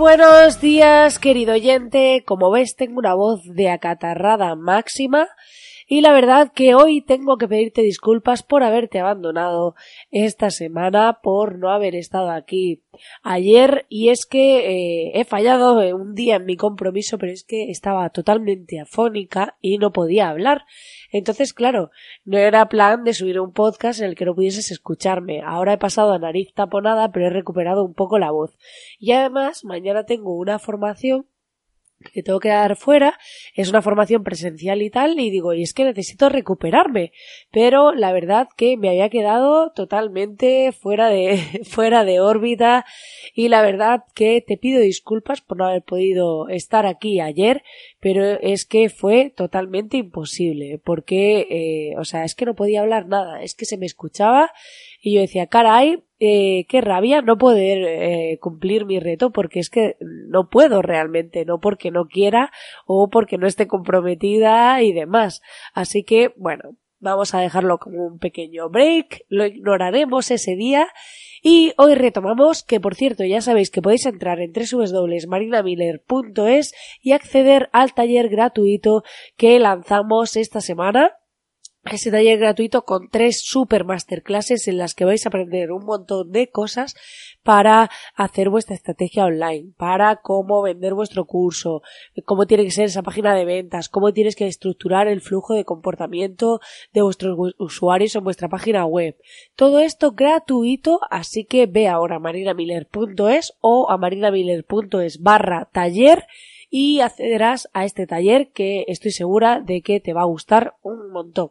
Buenos días, querido oyente. Como ves, tengo una voz de acatarrada máxima y la verdad que hoy tengo que pedirte disculpas por haberte abandonado esta semana, por no haber estado aquí ayer y es que eh, he fallado un día en mi compromiso, pero es que estaba totalmente afónica y no podía hablar. Entonces, claro, no era plan de subir un podcast en el que no pudieses escucharme. Ahora he pasado a nariz taponada, pero he recuperado un poco la voz. Y además, mañana tengo una formación que tengo que dar fuera, es una formación presencial y tal, y digo, y es que necesito recuperarme, pero la verdad que me había quedado totalmente fuera de, fuera de órbita, y la verdad que te pido disculpas por no haber podido estar aquí ayer, pero es que fue totalmente imposible, porque, eh, o sea, es que no podía hablar nada, es que se me escuchaba, y yo decía, caray, eh, qué rabia no poder eh, cumplir mi reto porque es que no puedo realmente, no porque no quiera o porque no esté comprometida y demás. Así que, bueno, vamos a dejarlo como un pequeño break, lo ignoraremos ese día y hoy retomamos que, por cierto, ya sabéis que podéis entrar en www.marinamiller.es y acceder al taller gratuito que lanzamos esta semana ese taller gratuito con tres super masterclasses en las que vais a aprender un montón de cosas para hacer vuestra estrategia online, para cómo vender vuestro curso, cómo tiene que ser esa página de ventas, cómo tienes que estructurar el flujo de comportamiento de vuestros usuarios en vuestra página web. Todo esto gratuito, así que ve ahora a marinamiller.es o a marinamiller.es barra taller y accederás a este taller que estoy segura de que te va a gustar un montón.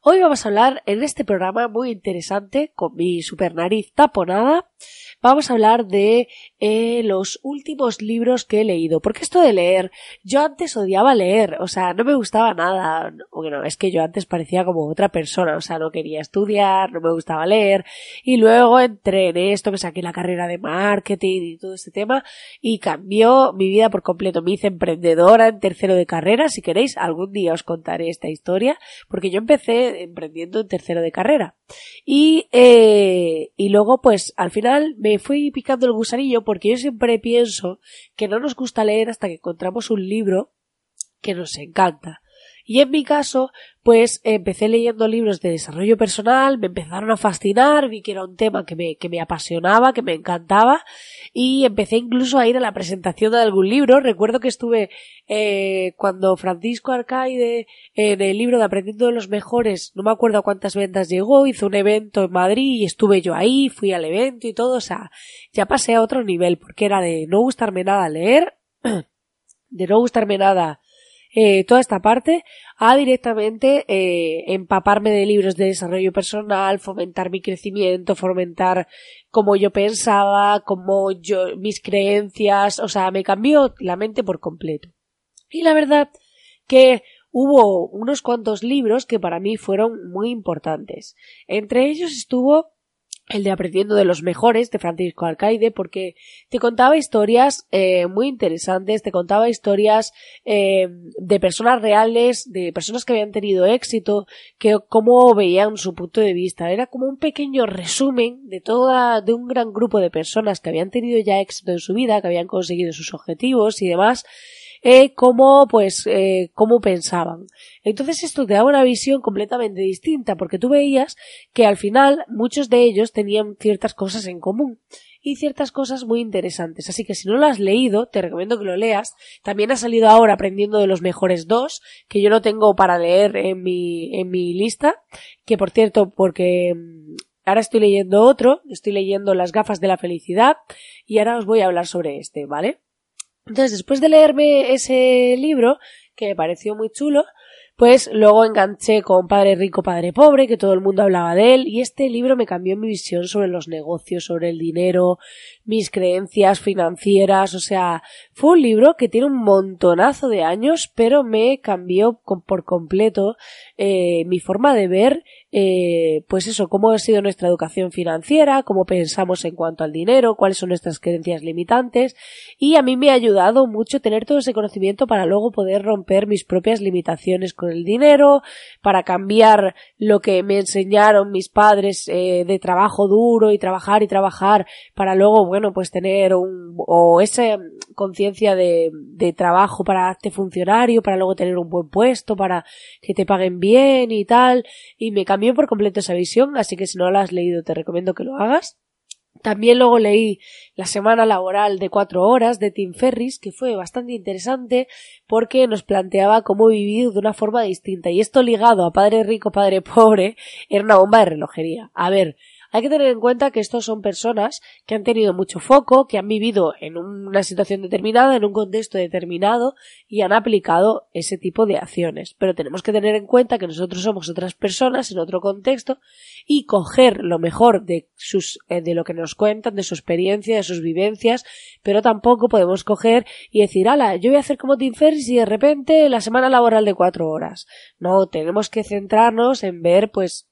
Hoy vamos a hablar en este programa muy interesante con mi super nariz taponada vamos a hablar de eh, los últimos libros que he leído. Porque esto de leer, yo antes odiaba leer, o sea, no me gustaba nada. Bueno, es que yo antes parecía como otra persona, o sea, no quería estudiar, no me gustaba leer. Y luego entré en esto, me saqué la carrera de marketing y todo este tema y cambió mi vida por completo. Me hice emprendedora en tercero de carrera. Si queréis, algún día os contaré esta historia, porque yo empecé emprendiendo en tercero de carrera. Y, eh, y luego, pues, al final me fui picando el gusanillo porque yo siempre pienso que no nos gusta leer hasta que encontramos un libro que nos encanta. Y en mi caso, pues empecé leyendo libros de desarrollo personal, me empezaron a fascinar, vi que era un tema que me, que me apasionaba, que me encantaba, y empecé incluso a ir a la presentación de algún libro. Recuerdo que estuve eh, cuando Francisco Arcaide, en el libro de Aprendiendo de los Mejores, no me acuerdo cuántas ventas llegó, hizo un evento en Madrid y estuve yo ahí, fui al evento y todo, o sea, ya pasé a otro nivel, porque era de no gustarme nada leer, de no gustarme nada eh, toda esta parte a directamente eh, empaparme de libros de desarrollo personal, fomentar mi crecimiento, fomentar cómo yo pensaba, cómo yo, mis creencias, o sea, me cambió la mente por completo. Y la verdad que hubo unos cuantos libros que para mí fueron muy importantes. Entre ellos estuvo el de Aprendiendo de los Mejores de Francisco Alcaide porque te contaba historias eh, muy interesantes, te contaba historias eh, de personas reales, de personas que habían tenido éxito, que cómo veían su punto de vista. Era como un pequeño resumen de toda, de un gran grupo de personas que habían tenido ya éxito en su vida, que habían conseguido sus objetivos y demás, eh, cómo, pues, eh, cómo pensaban. Entonces esto te daba una visión completamente distinta, porque tú veías que al final muchos de ellos tenían ciertas cosas en común y ciertas cosas muy interesantes. Así que si no lo has leído, te recomiendo que lo leas. También ha salido ahora aprendiendo de los mejores dos, que yo no tengo para leer en mi, en mi lista, que por cierto, porque mm, ahora estoy leyendo otro, estoy leyendo Las gafas de la felicidad, y ahora os voy a hablar sobre este, ¿vale? Entonces, después de leerme ese libro, que me pareció muy chulo, pues luego enganché con Padre Rico, Padre Pobre, que todo el mundo hablaba de él, y este libro me cambió mi visión sobre los negocios, sobre el dinero, mis creencias financieras, o sea, fue un libro que tiene un montonazo de años, pero me cambió por completo eh, mi forma de ver, eh, pues eso, cómo ha sido nuestra educación financiera, cómo pensamos en cuanto al dinero, cuáles son nuestras creencias limitantes, y a mí me ha ayudado mucho tener todo ese conocimiento para luego poder romper mis propias limitaciones con el dinero, para cambiar lo que me enseñaron mis padres eh, de trabajo duro y trabajar y trabajar para luego, bueno, pues tener un, o esa conciencia de, de trabajo para hacerte funcionario, para luego tener un buen puesto, para que te paguen bien y tal, y me cambió por completo esa visión, así que si no la has leído te recomiendo que lo hagas. También luego leí La semana laboral de cuatro horas de Tim Ferris, que fue bastante interesante porque nos planteaba cómo vivir de una forma distinta. Y esto ligado a padre rico, padre pobre, era una bomba de relojería. A ver, hay que tener en cuenta que estos son personas que han tenido mucho foco, que han vivido en una situación determinada, en un contexto determinado y han aplicado ese tipo de acciones. Pero tenemos que tener en cuenta que nosotros somos otras personas en otro contexto y coger lo mejor de sus eh, de lo que nos cuentan, de su experiencia, de sus vivencias, pero tampoco podemos coger y decir, ala, yo voy a hacer como Tim Ferriss y de repente la semana laboral de cuatro horas. No, tenemos que centrarnos en ver pues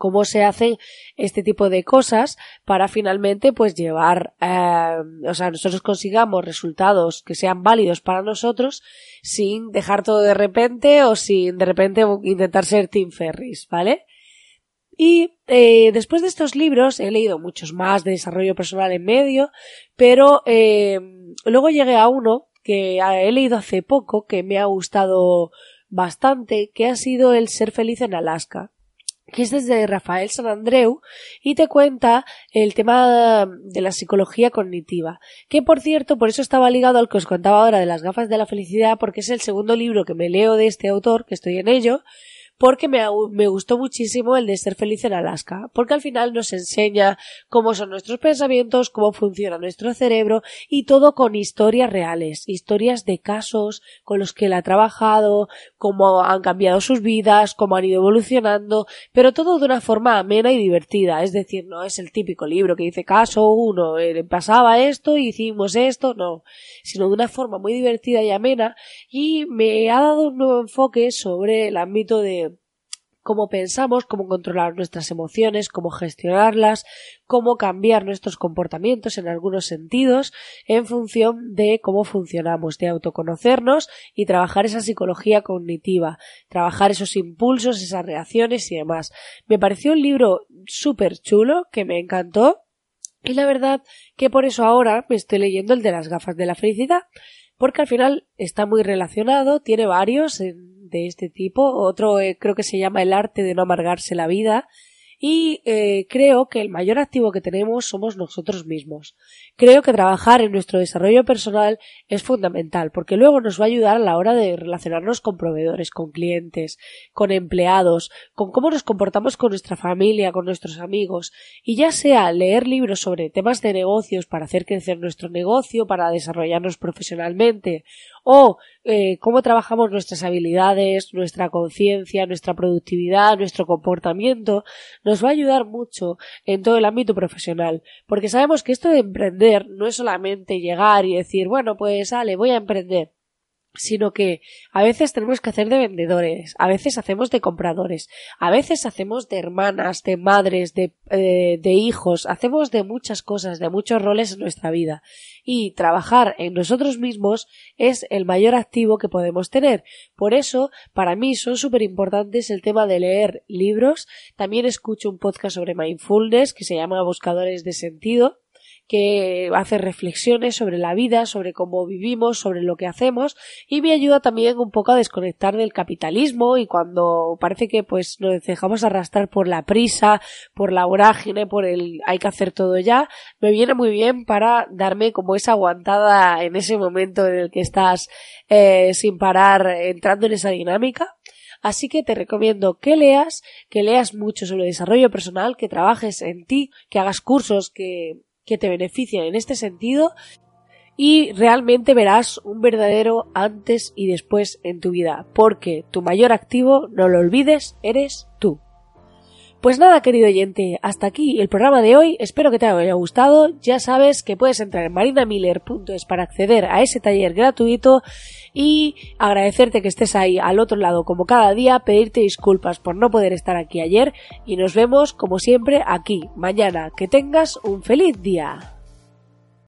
cómo se hacen este tipo de cosas para finalmente pues llevar eh, o sea nosotros consigamos resultados que sean válidos para nosotros sin dejar todo de repente o sin de repente intentar ser Tim Ferris vale y eh, después de estos libros he leído muchos más de desarrollo personal en medio pero eh, luego llegué a uno que he leído hace poco que me ha gustado bastante que ha sido el ser feliz en Alaska que es desde Rafael San Andreu y te cuenta el tema de la psicología cognitiva, que por cierto, por eso estaba ligado al que os contaba ahora de las gafas de la felicidad, porque es el segundo libro que me leo de este autor, que estoy en ello, porque me, me, gustó muchísimo el de ser feliz en Alaska, porque al final nos enseña cómo son nuestros pensamientos, cómo funciona nuestro cerebro y todo con historias reales, historias de casos con los que él ha trabajado, cómo han cambiado sus vidas, cómo han ido evolucionando, pero todo de una forma amena y divertida, es decir, no es el típico libro que dice caso uno, eh, pasaba esto, hicimos esto, no, sino de una forma muy divertida y amena y me ha dado un nuevo enfoque sobre el ámbito de cómo pensamos, cómo controlar nuestras emociones, cómo gestionarlas, cómo cambiar nuestros comportamientos en algunos sentidos en función de cómo funcionamos, de autoconocernos y trabajar esa psicología cognitiva, trabajar esos impulsos, esas reacciones y demás. Me pareció un libro súper chulo que me encantó y la verdad que por eso ahora me estoy leyendo el de las gafas de la felicidad porque al final está muy relacionado, tiene varios de este tipo, otro eh, creo que se llama El arte de no amargarse la vida, y eh, creo que el mayor activo que tenemos somos nosotros mismos. Creo que trabajar en nuestro desarrollo personal es fundamental porque luego nos va a ayudar a la hora de relacionarnos con proveedores, con clientes, con empleados, con cómo nos comportamos con nuestra familia, con nuestros amigos y ya sea leer libros sobre temas de negocios para hacer crecer nuestro negocio, para desarrollarnos profesionalmente o eh, cómo trabajamos nuestras habilidades, nuestra conciencia, nuestra productividad, nuestro comportamiento, nos va a ayudar mucho en todo el ámbito profesional, porque sabemos que esto de emprender no es solamente llegar y decir, bueno, pues sale, voy a emprender sino que a veces tenemos que hacer de vendedores, a veces hacemos de compradores, a veces hacemos de hermanas, de madres, de, eh, de hijos, hacemos de muchas cosas, de muchos roles en nuestra vida. Y trabajar en nosotros mismos es el mayor activo que podemos tener. Por eso, para mí son súper importantes el tema de leer libros. También escucho un podcast sobre mindfulness que se llama Buscadores de Sentido que hace reflexiones sobre la vida, sobre cómo vivimos, sobre lo que hacemos y me ayuda también un poco a desconectar del capitalismo y cuando parece que pues nos dejamos arrastrar por la prisa, por la vorágine, por el hay que hacer todo ya, me viene muy bien para darme como esa aguantada en ese momento en el que estás eh, sin parar entrando en esa dinámica. Así que te recomiendo que leas, que leas mucho sobre desarrollo personal, que trabajes en ti, que hagas cursos, que que te benefician en este sentido y realmente verás un verdadero antes y después en tu vida, porque tu mayor activo, no lo olvides, eres tú. Pues nada, querido oyente, hasta aquí el programa de hoy. Espero que te haya gustado. Ya sabes que puedes entrar en marinamiller.es para acceder a ese taller gratuito y agradecerte que estés ahí al otro lado como cada día, pedirte disculpas por no poder estar aquí ayer y nos vemos como siempre aquí mañana. Que tengas un feliz día.